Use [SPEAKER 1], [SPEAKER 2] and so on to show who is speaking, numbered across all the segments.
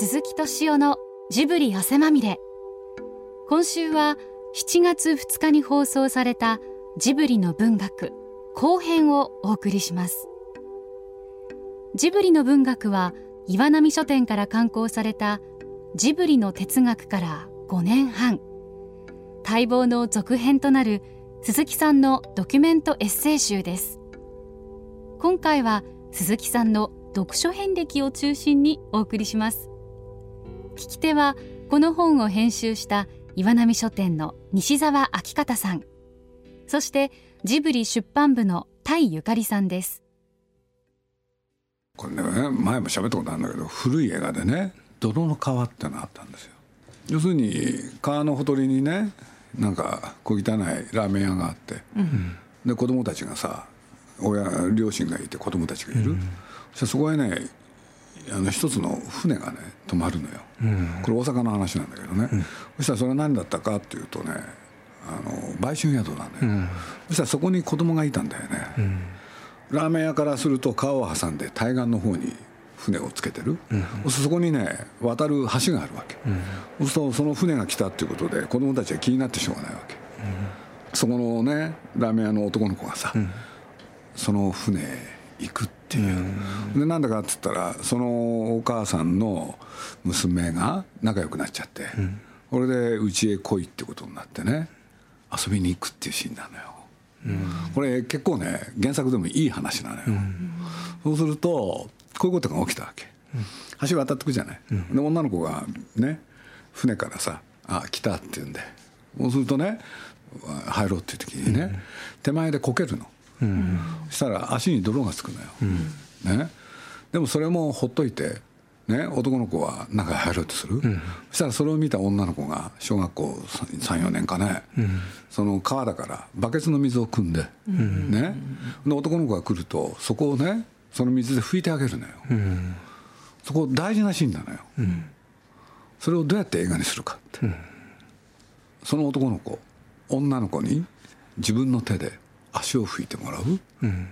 [SPEAKER 1] 鈴木敏夫のジブリ汗まみれ。今週は7月2日に放送されたジブリの文学後編をお送りします。ジブリの文学は岩波書店から刊行されたジブリの哲学から5年半。待望の続編となる鈴木さんのドキュメントエッセイ集です。今回は鈴木さんの読書遍歴を中心にお送りします。聞き手はこの本を編集した岩波書店の西澤明方さん。そしてジブリ出版部の田井ゆかりさんです。
[SPEAKER 2] これね前も喋ったことあるんだけど古い映画でね「泥の川」ってのあったんですよ。要するに川のほとりにねなんか小汚いラーメン屋があって、うん、で子供たちがさ親両親がいて子供たちがいる、うん、そそこへねあの一つの船がね止まるのよ、うん、これ大阪の話なんだけどね、うん、そしたらそれは何だったかっていうとねあの売春宿なんだよ、うん、そしたらそこに子供がいたんだよね、ラーメン屋からすると川を挟んで対岸の方に船をつけてる、うん、そこにね渡る橋があるわけ、うん、そうするとその船が来たっていうことで子供たちは気になってしょうがないわけ、そこのねラーメン屋の男の子がさ、その船行くっていう、でなんだかっつったらそのお母さんの娘が仲良くなっちゃって、これで家へ来いってことになってね遊びに行くっていうシーンなのよ、これ結構ね原作でもいい話なのよ、そうするとこういうことが起きたわけ、橋渡ってくじゃない、で女の子がね船からさ「あ来た」って言うんで。そうするとね入ろうっていう時にね、手前でこけるのそしたら足に泥がつくのよ、ね、でもそれもほっといて、ね、男の子は中へ入ろうとする、そしたらそれを見た女の子が小学校34年かね、その川だからバケツの水を汲んで,、ね、で男の子が来るとそこをねその水で拭いてあげるのよ、そこ大事なシーンなのよ、それをどうやって映画にするかって、その男の子女の子に自分の手で足を拭いてもらう、うん、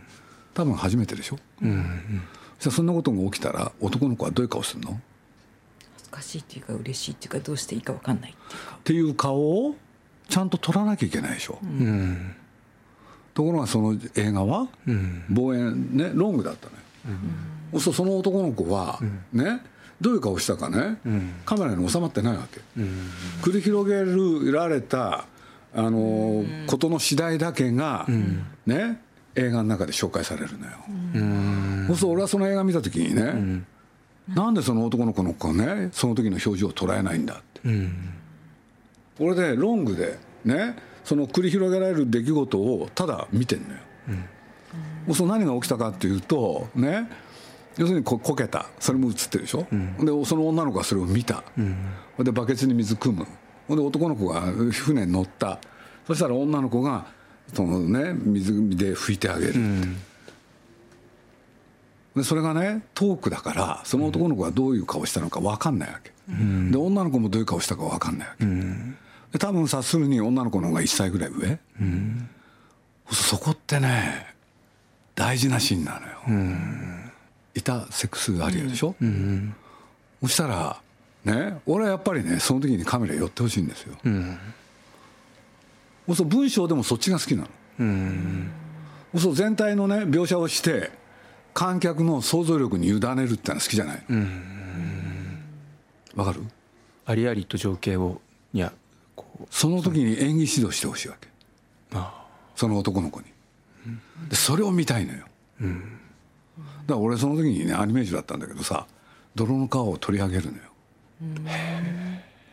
[SPEAKER 2] 多分初めてでしょ、うんうん、じゃそんなことが起きたら男の子はどういう顔するの？恥
[SPEAKER 3] ずかしいっていうか嬉しいっていうかどうしていいか分かんないっていうか。
[SPEAKER 2] っていう顔をちゃんと撮らなきゃいけないでしょ、うん、ところがその映画は、望遠ねロングだったのよ、うん、そその男の子は、ねどういう顔したかね、カメラに収まってないわけ、繰り広げられたあのことの次第だけが、ね映画の中で紹介されるのよ。そうすると俺はその映画見た時にね、なんでその男の子の子ねその時の表情を捉えないんだって。これでロングでねその繰り広げられる出来事をただ見てんのよ。うん、その何が起きたかっていうとね要するにここけた。それも映ってるでしょ、うん、でその女の子がそれを見た、うん、でバケツに水汲むほんで男の子が 船に乗った。そしたら女の子がそのね水で拭いてあげる。って、うん、でそれがねトークだからその男の子がどういう顔したのか分かんないわけ、うん、で女の子もどういう顔したか分かんないわけ、うん、で多分察するに女の子の方が1歳ぐらい上、うん、そこってね大事なシーンなのよ、うん、いたセックスアリアでしょ、うん、そしたらね俺はやっぱりねその時にカメラ寄ってほしいんですよ、うん、そう文章でもそっちが好きなの、うん、そう全体のね描写をして観客の想像力に委ねるってのは好きじゃない。わ、うん、かる？
[SPEAKER 4] ありありと情景をいや
[SPEAKER 2] その時に演技指導してほしいわけ。その男の子に、でそれを見たいのよ、うん、だから俺その時にねアニメージュだったんだけどさ泥の川を取り上げるのよ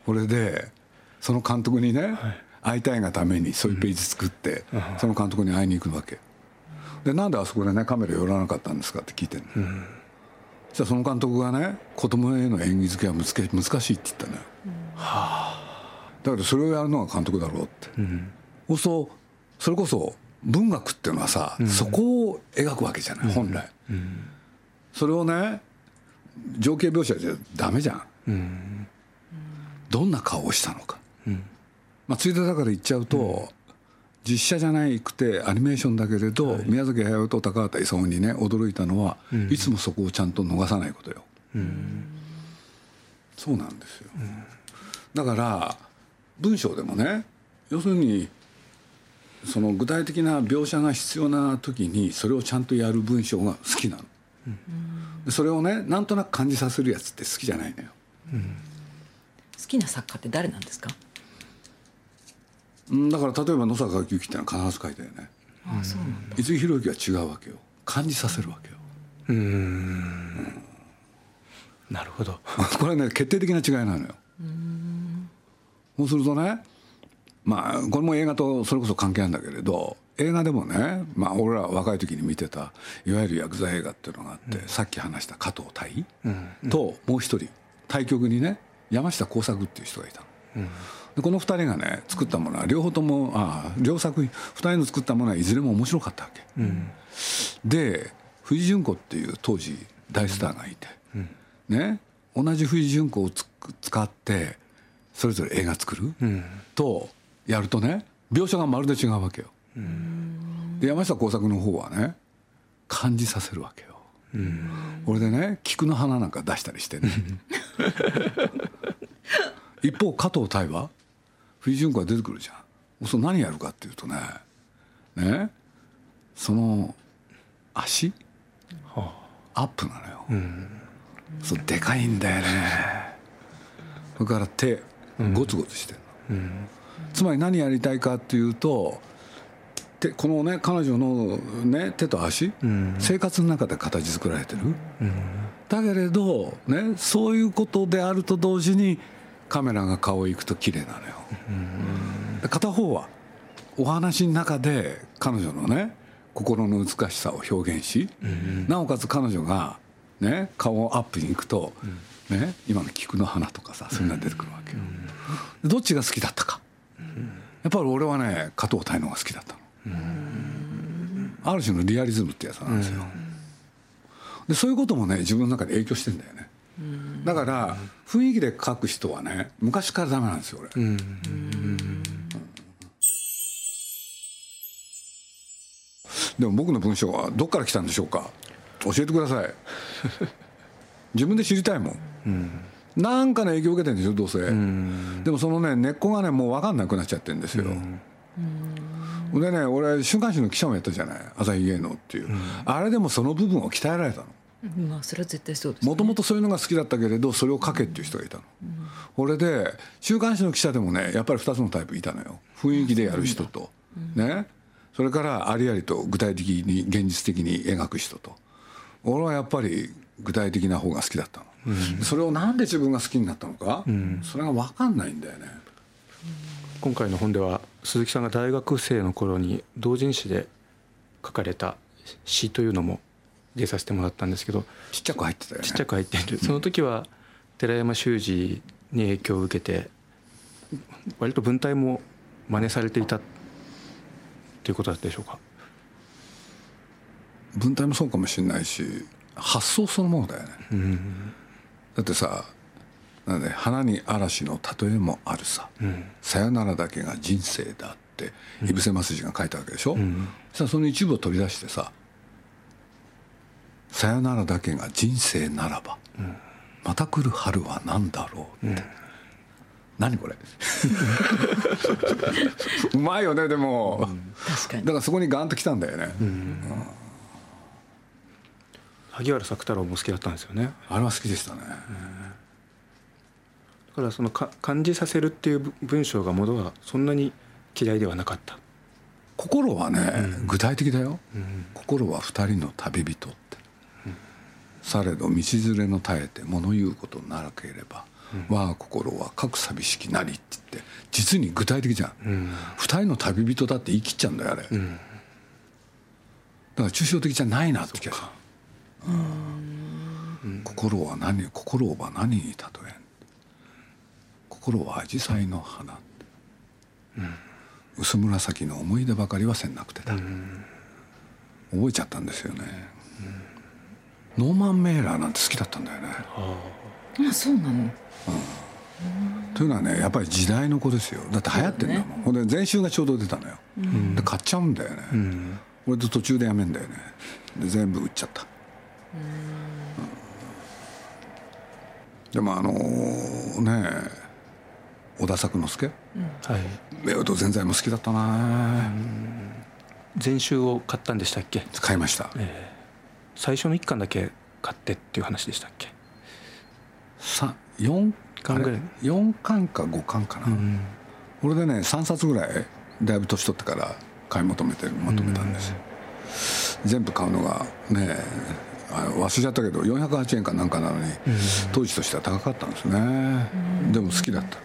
[SPEAKER 2] これでその監督にね、はい、会いたいがためにそういうページ作って、うん、その監督に会いに行くわけ。でなんであそこでねカメラ寄らなかったんですかって聞いてるの、うん、そその監督がね子供への演技付けは難難しいって言ったのよ、うん、はあ。だからそれをやるのが監督だろうって、うん、そうそそれこそ文学っていうのはさ、そこを描くわけじゃない本来、それをね情景描写じゃダメじゃんどんな顔をしたのか、まあ、ついでだから言っちゃうと、実写じゃないくてアニメーションだけれど、宮崎駿と高畑勲にね驚いたのは、いつもそこをちゃんと逃さないことよ。そうなんですよ、だから文章でもね要するにその具体的な描写が必要な時にそれをちゃんとやる文章が好きなの、でそれをねなんとなく感じさせるやつって好きじゃないのよ
[SPEAKER 3] 好きな作家って誰なんですか？
[SPEAKER 2] うんだから例えば野坂由紀ってのは必ず書いたよね。
[SPEAKER 3] ああそうなんだ。
[SPEAKER 2] 五木ひろゆきは違うわけよ。感じさせるわけよ。
[SPEAKER 4] なるほど。
[SPEAKER 2] これね決定的な違いなのよ。そうするとねまあこれも映画とそれこそ関係あるんだけれど映画でもね、まあ、俺ら若い時に見てたいわゆるヤクザ映画っていうのがあって、さっき話した加藤大、ともう一人対局にね山下耕作っていう人がいたの。でこの二人がね作ったものは両方ともああ両作品二人の作ったものはいずれも面白かったわけ、で藤純子っていう当時大スターがいて、ね同じ藤純子を使ってそれぞれ映画作る、とやるとね描写がまるで違うわけよ、で山下耕作の方はね感じさせるわけよ、これでね菊の花なんか出したりしてね 一方加藤大は藤純子が出てくるじゃん。そう何やるかっていうとねねその足？アップなのよ、そうでかいんだよね。それから手ゴツゴツしてるの、つまり何やりたいかっていうと手このね彼女の、ね、手と足、生活の中で形作られてる、だけれど、ね、そういうことであると同時にカメラが顔へ行くと綺麗なのよ、で片方はお話の中で彼女のね心の美しさを表現し、なおかつ彼女が、ね、顔アップに行くと、ね、今の菊の花とかさそういうのが出てくるわけよ、どっちが好きだったか、やっぱり俺はね加藤大のが好きだったの、ある種のリアリズムってやつなんですよ、でそういうこともね自分の中で影響してんだよね、だから雰囲気で書く人はね昔からダメなんですよ俺、でも僕の文章はどっから来たんでしょうか？教えてください。自分で知りたいもん、なんかの影響を受けてるんでしょどうせ、でもそのね根っこがねもう分かんなくなっちゃってるんですよ、でね俺週刊誌の記者もやったじゃない？朝日芸能っていう、あれでもその部分を鍛えられたの。
[SPEAKER 3] まあそれは絶対そうです、ね、
[SPEAKER 2] もともとそういうのが好きだったけれどそれを書けっていう人がいたの、これで週刊誌の記者でもねやっぱり2つのタイプいたのよ。雰囲気でやる人と、ね。それからありありと具体的に現実的に描く人と。俺はやっぱり具体的な方が好きだったの、それをなんで自分が好きになったのか、それが分かんないんだよね
[SPEAKER 4] 今回の本では鈴木さんが大学生の頃に同人誌で書かれた詩というのも入れさせてもらったんですけど
[SPEAKER 2] ちっちゃく入ってたよね。
[SPEAKER 4] ちっちゃく入っている。その時は寺山修司に影響を受けて割と文体も真似されていたということだったでしょうか？
[SPEAKER 2] 文体もそうかもしれないし発想そのものだよね、だってさなんで花に嵐の例えもあるさ、さよならだけが人生だって井伏正治が書いたわけでしょ、さあその一部を取り出してさ「さよならだけが人生ならば、また来る春は何だろう」って、何これ？うまいよねでも、
[SPEAKER 3] 確かに。
[SPEAKER 2] だからそこにガンときたんだよね、
[SPEAKER 4] 萩原作太郎も好きだったんですよね。
[SPEAKER 2] あれは好きでしたね、
[SPEAKER 4] だからそのか感じさせるっていうぶ文章がものがそんなに嫌いではなかった。
[SPEAKER 2] 心はね、具体的だよ、心は二人の旅人って、されど道連れの耐えて物言うことなければ、我が心は各寂しきなりって言って実に具体的じゃん、二人の旅人だって言い切っちゃうんだよあれ、だから抽象的じゃないなって気がする。心は何心は何に例えん心は紫陽花の花、薄紫の思い出ばかりはせんなくてだ、覚えちゃったんですよね、ノーマン・メーラーなんて好きだったんだよね、
[SPEAKER 3] あそうなの。
[SPEAKER 2] というのはねやっぱり時代の子ですよ。だって流行ってんだもん、ほんで前週がちょうど出たのよ、で買っちゃうんだよね、俺と途中でやめんだよね。で全部売っちゃった。でもあのね小田作之助？
[SPEAKER 4] はい。
[SPEAKER 2] 夫婦全財も好きだったな。
[SPEAKER 4] 全集を買ったんでしたっけ？
[SPEAKER 2] 買いました。
[SPEAKER 4] 最初の1巻だけ買ってっていう話でしたっけ？
[SPEAKER 2] さ4
[SPEAKER 4] 巻？ぐらい。
[SPEAKER 2] 4巻か5巻かな、
[SPEAKER 4] うん。
[SPEAKER 2] 俺でね3冊ぐらいだいぶ年取ってから買い求めてまとめたんです。よ全部買うのがねあ忘れちゃったけど408円かなんかなのに当時としては高かったんですね。でも好きだった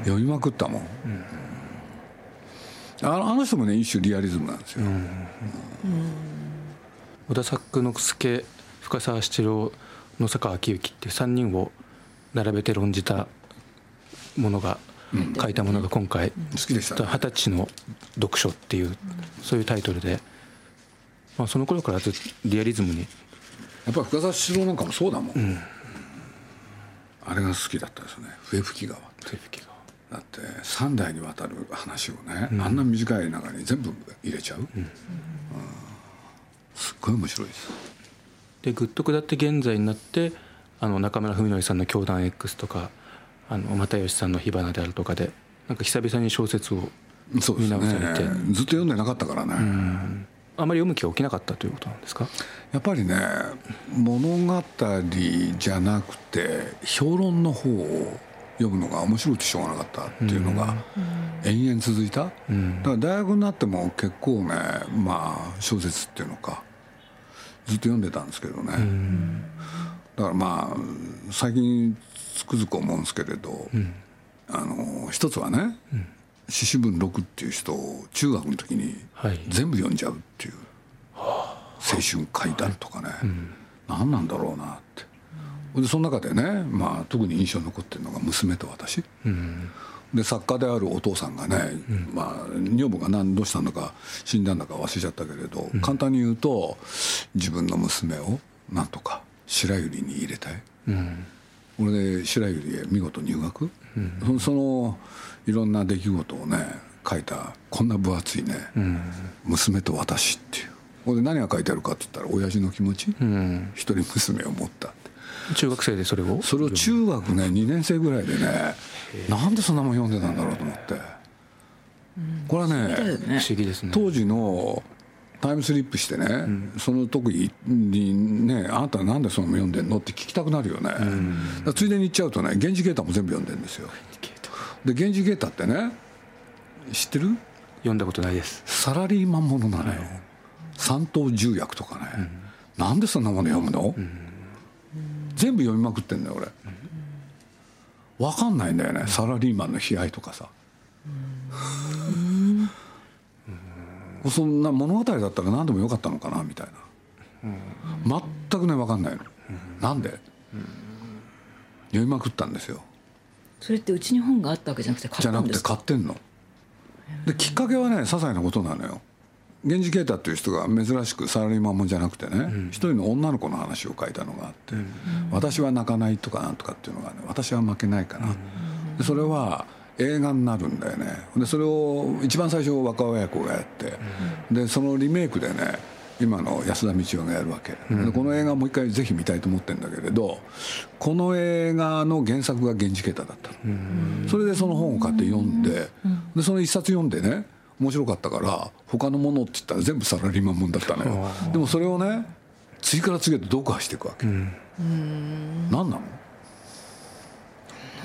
[SPEAKER 2] 読みまくったもん。あのあの人もね一種リアリズムなんですよ。
[SPEAKER 4] 小田作之助深沢七郎野坂昭之っていう3人を並べて論じたものが、書いたものが今回
[SPEAKER 2] 好きでしたね。
[SPEAKER 4] 二十歳の読書っていうそういうタイトルで、まあ、その頃からずっとリアリズムに。
[SPEAKER 2] やっぱり深沢七郎なんかもそうだもん、あれが好きだったですね。笛吹川
[SPEAKER 4] 手吹きが
[SPEAKER 2] だって3代にわたる話をね、あんな短い中に全部入れちゃう、うん。すっごい面白いです。
[SPEAKER 4] でぐっと下って現在になってあの中村文則さんの「教団 X」とかあの又吉さんの「火花」であるとかでなんか久々に小説を見直されて。
[SPEAKER 2] ずっと読んでなかったからね、
[SPEAKER 4] あまり読む気が起きなかったということなんですか？
[SPEAKER 2] やっぱりね物語じゃなくて評論の方を読むのが面白くてしょうがなかったっていうのが延々続いた、だから大学になっても結構ねまあ小説っていうのかずっと読んでたんですけどね、だからまあ最近つくづく思うんですけれど、あの一つはね獅子文六っていう人を中学の時に
[SPEAKER 4] はい。
[SPEAKER 2] 全部読んじゃうっていう青春怪談とかね、何なんだろうなって。でその中でね、まあ、特に印象に残ってるのが娘と私、で作家であるお父さんがね、まあ、女房が何どうしたんだか死んだんだか忘れちゃったけれど、簡単に言うと自分の娘をなんとか白百合に入れたい、俺で白百合へ見事入学、そそのいろんな出来事をね書いたこんな分厚いね「娘と私」っていう。これで何が書いてあるかって言ったら親父の気持ち、一人娘を持ったって。
[SPEAKER 4] 中学生でそれを？
[SPEAKER 2] それを中学ね2年生ぐらいでねなんでそんなもん読んでたんだろうと思って。これはね。
[SPEAKER 4] 不思議ですね。
[SPEAKER 2] 当時のタイムスリップしてね、その時にね「あなたなんでその読んでんの?」って聞きたくなるよね、だからついでに言っちゃうとね「源氏ゲータ」も全部読んでるんですよ。で「源氏ゲータ」ってね知ってる？
[SPEAKER 4] 読んだことないです。
[SPEAKER 2] サラリーマンものなのよ、三等重役とかね、なんでそんなもの読むの、全部読みまくってんだよ俺、分かんないんだよね。サラリーマンの悲哀とかさ、そんな物語だったら何でもよかったのかなみたいな、全くね分かんないの、なんで、読みまくったんですよ。
[SPEAKER 3] それってうちに本があったわけじゃなくて買
[SPEAKER 2] じゃなくて
[SPEAKER 3] ったんですか？
[SPEAKER 2] 買ってんの。できっかけはね些細なことなのよ。源氏啓太っていう人が珍しくサラリーマンもんじゃなくてね、一人の女の子の話を書いたのがあって「私は泣かない」とかなんとかっていうのがね「私は負けないかな」でそれは映画になるんだよね。でそれを一番最初若親子がやって、でそのリメイクでね今の安田道夫がやるわけ、でこの映画もう一回ぜひ見たいと思ってるんだけれどこの映画の原作が源氏啓太だったの、それでその本を買って読んで,、でその一冊読んでね面白かったから他のものって言ったら全部サラリーマンもんだったのよ。でもそれをね次から次へと読破していくわけ、何なの？
[SPEAKER 3] なん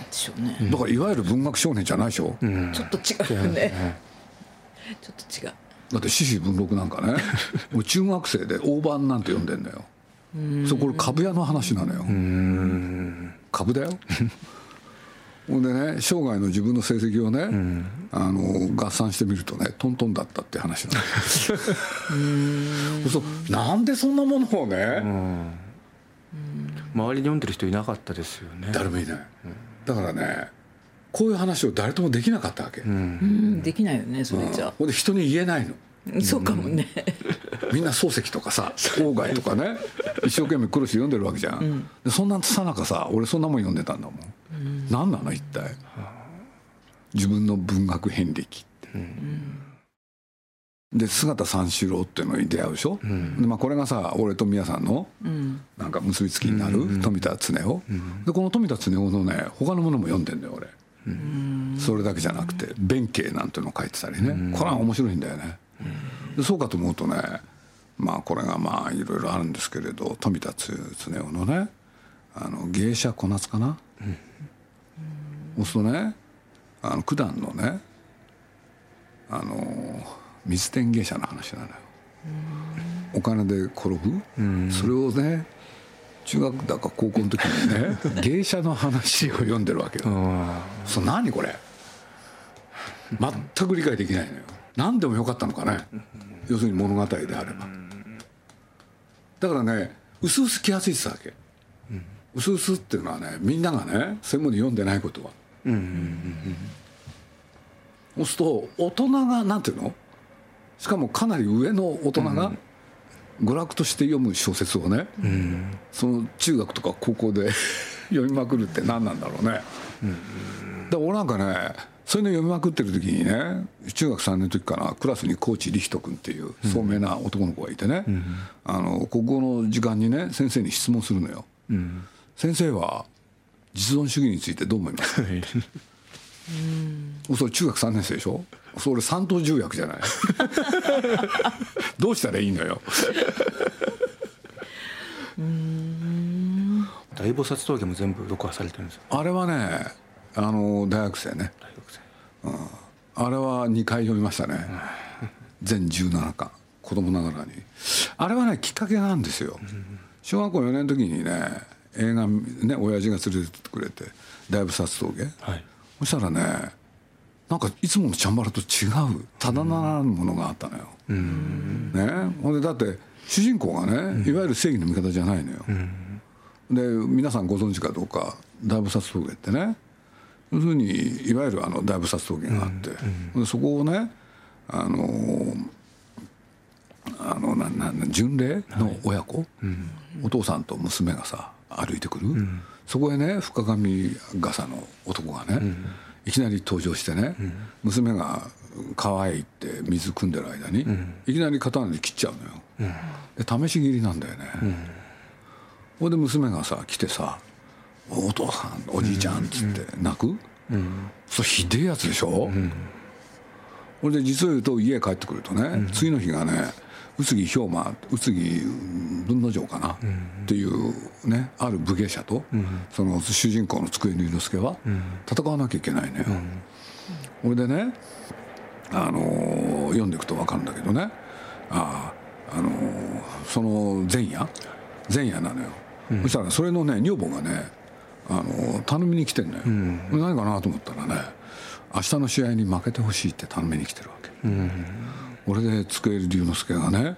[SPEAKER 3] でしょうね、
[SPEAKER 2] だからいわゆる文学少年じゃないでしょ、
[SPEAKER 3] ちょっと違うね。ちょっと違う。
[SPEAKER 2] だって獅子文録なんかね もう中学生で大判なんて読んでんだよ。それこれ株屋の話なのよ。株だよ。ほんでね生涯の自分の成績をね、あの合算してみるとねトントンだったって話なの。そうなんでそんなものをね、
[SPEAKER 4] 周りに読んでる人いなかったですよね。
[SPEAKER 2] 誰もいない、だからねこういう話を誰ともできなかったわけ、
[SPEAKER 3] うん。できないよねそれじゃ
[SPEAKER 2] ほんで人に言えないの。
[SPEAKER 3] あそうかもね。
[SPEAKER 2] みんな漱石とかさ鴎外とかね一生懸命苦労して読んでるわけじゃん、でそんなさなかさ俺そんなもん読んでたんだもん、何なの一体。自分の文学遍歴って、で姿三四郎っていうのに出会うでしょ、でまあ、これがさ俺と宮さんのなんか結びつきになる富田恒夫、でこの富田恒夫のね他のものも読んでんだよ俺、それだけじゃなくて弁慶なんていうのを書いてたりね、これは面白いんだよね、でそうかと思うとねまあこれがまあいろいろあるんですけれど富田恒夫のねあの芸者小夏かな、そうするとねあの九段のねあの水天芸者の話なのよ。お金で転ぶ？それをね中学だか高校の時にね 芸者の話を読んでるわけよ。そう何これ？全く理解できないのよ。何でもよかったのかね。要するに物語であれば。だからね薄々気が付いてたわけ。薄々っていうのはねみんながね専門に読んでないことは。そうすると大人がなんていうの？しかもかなり上の大人が娯楽として読む小説をね、その中学とか高校で 読みまくるって何なんだろうね。で俺なんかねそういうの読みまくってる時にね中学3年の時かなクラスに高知理人君っていう聡明な男の子がいてね、あの国語の時間にね先生に質問するのよ。先生は実存主義についてどう思いますか？それ中学3年生でしょ？それ三等重役じゃない？どうしたらいいのよ？
[SPEAKER 4] 大菩薩峠も全部録画されてるんですよ。
[SPEAKER 2] あれはねあの大学生ね。
[SPEAKER 4] 大学生。
[SPEAKER 2] あれは2回読みましたね。全17巻。子供ながらに。あれはねきっかけがあるんですよ。小学校4年の時にね映画ね親父が連れてってくれて大菩薩峠、
[SPEAKER 4] はい
[SPEAKER 2] そしたらねなんかいつものチャンバラと違うただならぬものがあったのよ。ね、ほんでだって主人公がねいわゆる正義の味方じゃないのよ。で皆さんご存知かどうか大菩薩峠ってね。要するにいわゆるあの大菩薩峠があって、でそこをねあのあのななな巡礼の親子、お父さんと娘がさ歩いてくる、そこへね深髪傘の男がね、いきなり登場してね、娘が川へ行って水汲んでる間に、いきなり刀で切っちゃうのよ、で試し切りなんだよね、ほいで娘がさ来てさ「お父さんおじいちゃん」っつって泣く、それひでえやつでしょ、ほれで実を言うと家帰ってくるとね、次の日がね宇津木兵馬宇津木文之丞かな、っていうねある武芸者と、その主人公の机の猪之助は戦わなきゃいけないのよ。ほれでね、あのー読んでいくと分かるんだけどねああ、あのーその前夜前夜なのよ、そしたらそれのね女房がね、あのー頼みに来てんのよ、何かなと思ったらね明日の試合に負けてほしいって頼みに来てるわけ、俺で机入龍之介がね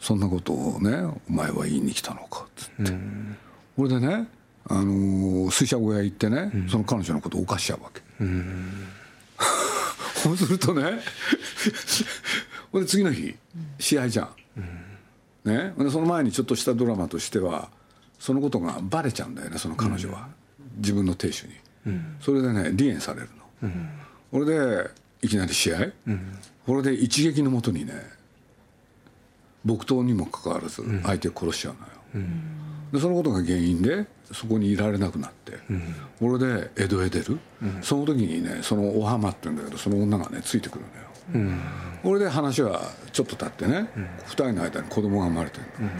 [SPEAKER 2] そんなことをねお前は言いに来たのかっつって、俺でね、あのー水車小屋行ってね、その彼女のことを犯しちゃうわけ、そうするとねほんで次の日試合じゃん、ね、ほんでその前にちょっとしたドラマとしてはそのことがバレちゃうんだよねその彼女は、自分の亭主に、それでね離縁されるの、これでいきなり試合、これで一撃のもとにね木刀にもかかわらず相手を殺しちゃうのよ、でそのことが原因でそこにいられなくなって、これで江戸へ出る、その時にねそのお浜って言うんだけどその女がねついてくるのよ、これで話はちょっと経ってね、二人の間に子供が生まれてるの、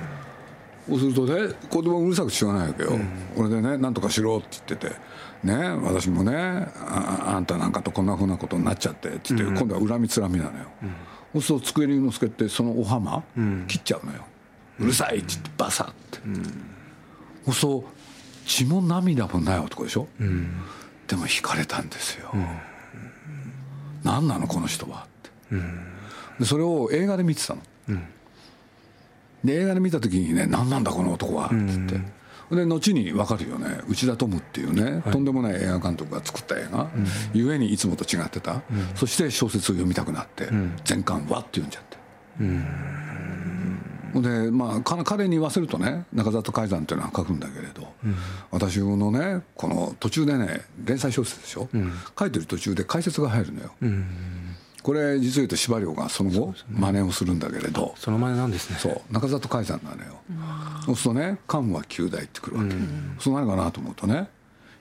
[SPEAKER 2] そうするとね子供うるさくしょうがないわけよ、これでねなんとかしろって言ってて。ね私もねああんたなんかとこんなふうなことになっちゃってって言って、今度は恨みつらみなのよ、そうすると机に之助ってそのお浜、切っちゃうのよ。うるさいって言ってバサッて、そうすると血も涙もない男でしょ、でも惹かれたんですよ、何なのこの人はって、でそれを映画で見てたの、で映画で見た時にね何なんだこの男はって言って、で後に分かるよね。内田トムっていうね、とんでもない映画監督が作った映画、ゆえにいつもと違ってた、そして小説を読みたくなって、全巻わって読んじゃって、でまあか彼に言わせるとね中里海山っていうのは書くんだけれど、私のねこの途中でね連載小説でしょ、書いてる途中で解説が入るのよ、これ実を言うと司馬遼がその後真似をするんだけれど。
[SPEAKER 4] その真似なんですね。
[SPEAKER 2] そう。中里海山なのよ、そうするとね「漢は九大」ってくるわけ、そう何かなと思うとね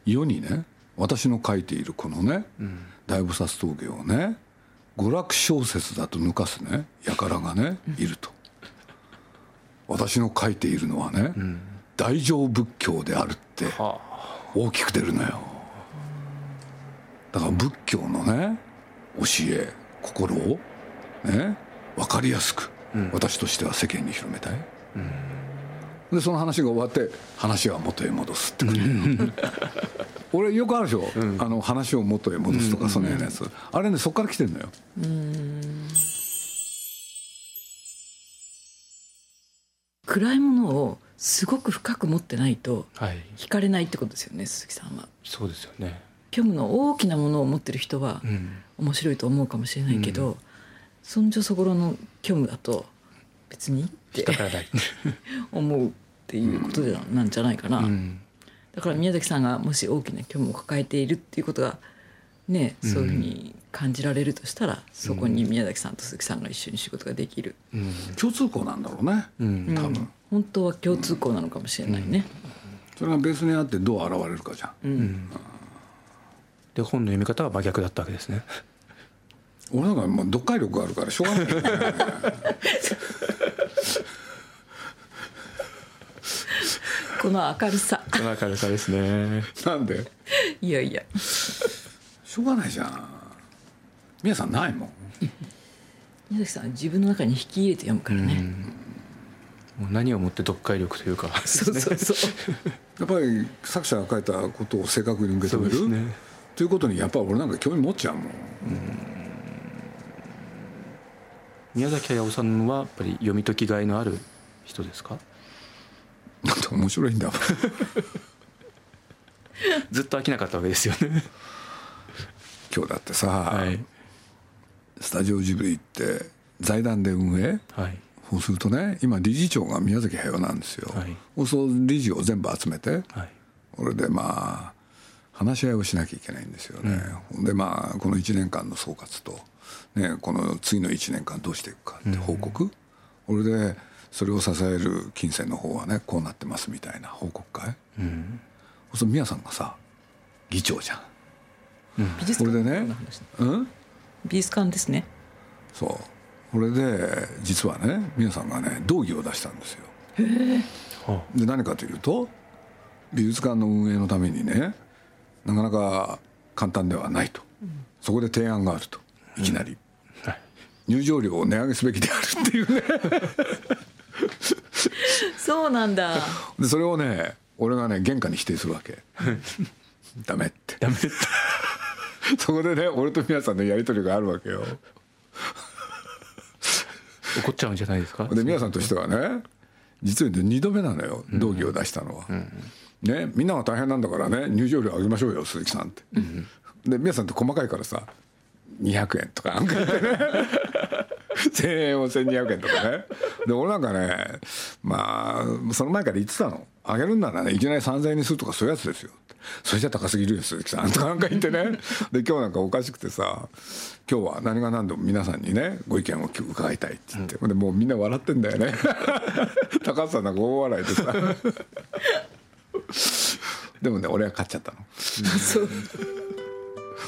[SPEAKER 2] 世にね私の書いているこのね、大菩薩峠をね娯楽小説だと抜かすね輩がねいると、私の書いているのはね、大乗仏教であるって大きく出るのよ。だから仏教のね教え心を？ね分かりやすく、私としては世間に広めたい、でその話が終わって話は元へ戻すってこと、俺よくあるでしょ、あの話を元へ戻すとかそのようなやつ、あれねそっから来てんのよ。
[SPEAKER 3] 暗いものをすごく深く持ってないと
[SPEAKER 4] はい。
[SPEAKER 3] 惹かれないってことですよね鈴木さんは。
[SPEAKER 4] そうですよね
[SPEAKER 3] 虚無の大きなものを持ってる人は
[SPEAKER 4] うん。
[SPEAKER 3] 面白いと思うかもしれないけど、そん。じょそころの虚無だと別にって 思うっていうことでなんじゃないかな、
[SPEAKER 4] うん。
[SPEAKER 3] だから宮崎さんがもし大きな虚無を抱えているっていうことがねそういうふうに感じられるとしたら、そこに宮崎さんと鈴木さんが一緒に仕事ができる、
[SPEAKER 4] うん。
[SPEAKER 2] 共通項なんだろうね、
[SPEAKER 4] うん。
[SPEAKER 2] 多分。
[SPEAKER 3] 本当は共通項なのかもしれないね、
[SPEAKER 2] それがベースにあってどう現れるかじゃん、
[SPEAKER 4] で本の読み方は真逆だったわけですね。
[SPEAKER 2] 俺なんかもう読解力があるからしょうがない
[SPEAKER 3] この明るさ。
[SPEAKER 4] 明るさ。ですね
[SPEAKER 2] なんで？
[SPEAKER 3] いやいや。
[SPEAKER 2] しょうがないじゃん。皆さんないもん。
[SPEAKER 3] 宮崎さんは自分の中に引き入れて読むからね、
[SPEAKER 4] もう何をもって読解力というか。
[SPEAKER 3] そうそうそう。
[SPEAKER 2] やっぱり作者が書いたことを正確に受け止める、
[SPEAKER 4] そうですね
[SPEAKER 2] ということにやっぱり俺なんか興味持っちゃうもん。
[SPEAKER 4] 宮崎駿さんはやっぱり読み解きがいのある人ですか？
[SPEAKER 2] だって面白いんだ。
[SPEAKER 4] ずっと飽きなかったわけですよね。
[SPEAKER 2] 今日だってさ、
[SPEAKER 4] はい。
[SPEAKER 2] スタジオジブリって財団で運営？
[SPEAKER 4] はい。
[SPEAKER 2] そうするとね今理事長が宮崎駿なんですよ、
[SPEAKER 4] はい。
[SPEAKER 2] そう理事を全部集めて。
[SPEAKER 4] はい。
[SPEAKER 2] これでまあ話し合いをしなきゃいけないんですよね、でまあこの1年間の総括と、ね、この次の1年間どうしていくかって報告、これでそれを支える金銭の方はねこうなってますみたいな報告会、
[SPEAKER 4] うん。
[SPEAKER 2] そ宮さんがさ議長じゃん。
[SPEAKER 3] 美術館？
[SPEAKER 2] これでね。うん？
[SPEAKER 3] 美術館ですね。
[SPEAKER 2] そう。これで実はね宮さんがね道義を出したんですよ。
[SPEAKER 4] は
[SPEAKER 2] で何かというと美術館の運営のためにねなかなか簡単ではないと、そこで提案があると。いきなり、
[SPEAKER 4] あはい。
[SPEAKER 2] 入場料を値上げすべきであるっていうね。
[SPEAKER 3] そうなんだ。
[SPEAKER 2] でそれをね俺がね原価に否定するわけ。ダメって。
[SPEAKER 4] ダメだ
[SPEAKER 2] そこでね俺と宮さんのやり取りがあるわけよ。
[SPEAKER 4] 怒っちゃうんじゃないですか？
[SPEAKER 2] で宮さんとしてはね実を言うと2度目なのよ。道義を出したのは、ね、みんなが大変なんだからね入場料上げましょうよ鈴木さんって、で宮さんって細かいからさ200円とかなんか言ってね。1000円を1200円とかね。で俺なんかねまあその前から言ってたの。上げるんならねいきなり3000円にするとかそういうやつですよ。それじゃ高すぎるよ鈴木さんとかなんか言ってね。で今日なんかおかしくてさ今日は何が何でも皆さんにねご意見を伺いたいって言って、でもうみんな笑ってんだよね。高橋さんなんか大笑いでさでもね俺は買っちゃったの。
[SPEAKER 3] そう。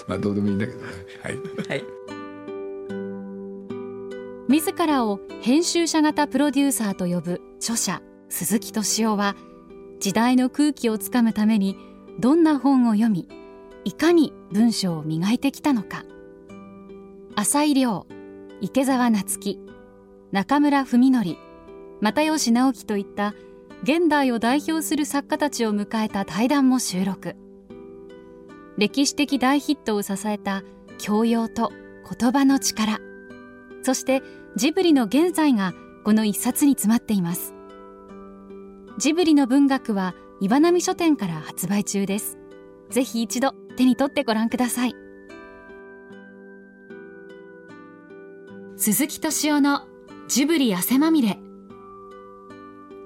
[SPEAKER 2] まあどうでもいいんだけどね。はい。
[SPEAKER 3] はい。
[SPEAKER 1] 自らを編集者型プロデューサーと呼ぶ著者鈴木敏夫は時代の空気をつかむためにどんな本を読みいかに文章を磨いてきたのか。浅井亮池澤夏樹中村文則又吉直樹といった現代を代表する作家たちを迎えた対談も収録。歴史的大ヒットを支えた教養と言葉の力。そしてジブリの現在がこの一冊に詰まっています。ジブリの文学は岩波書店から発売中です。ぜひ一度手に取ってご覧ください。鈴木敏夫のジブリ汗まみれ。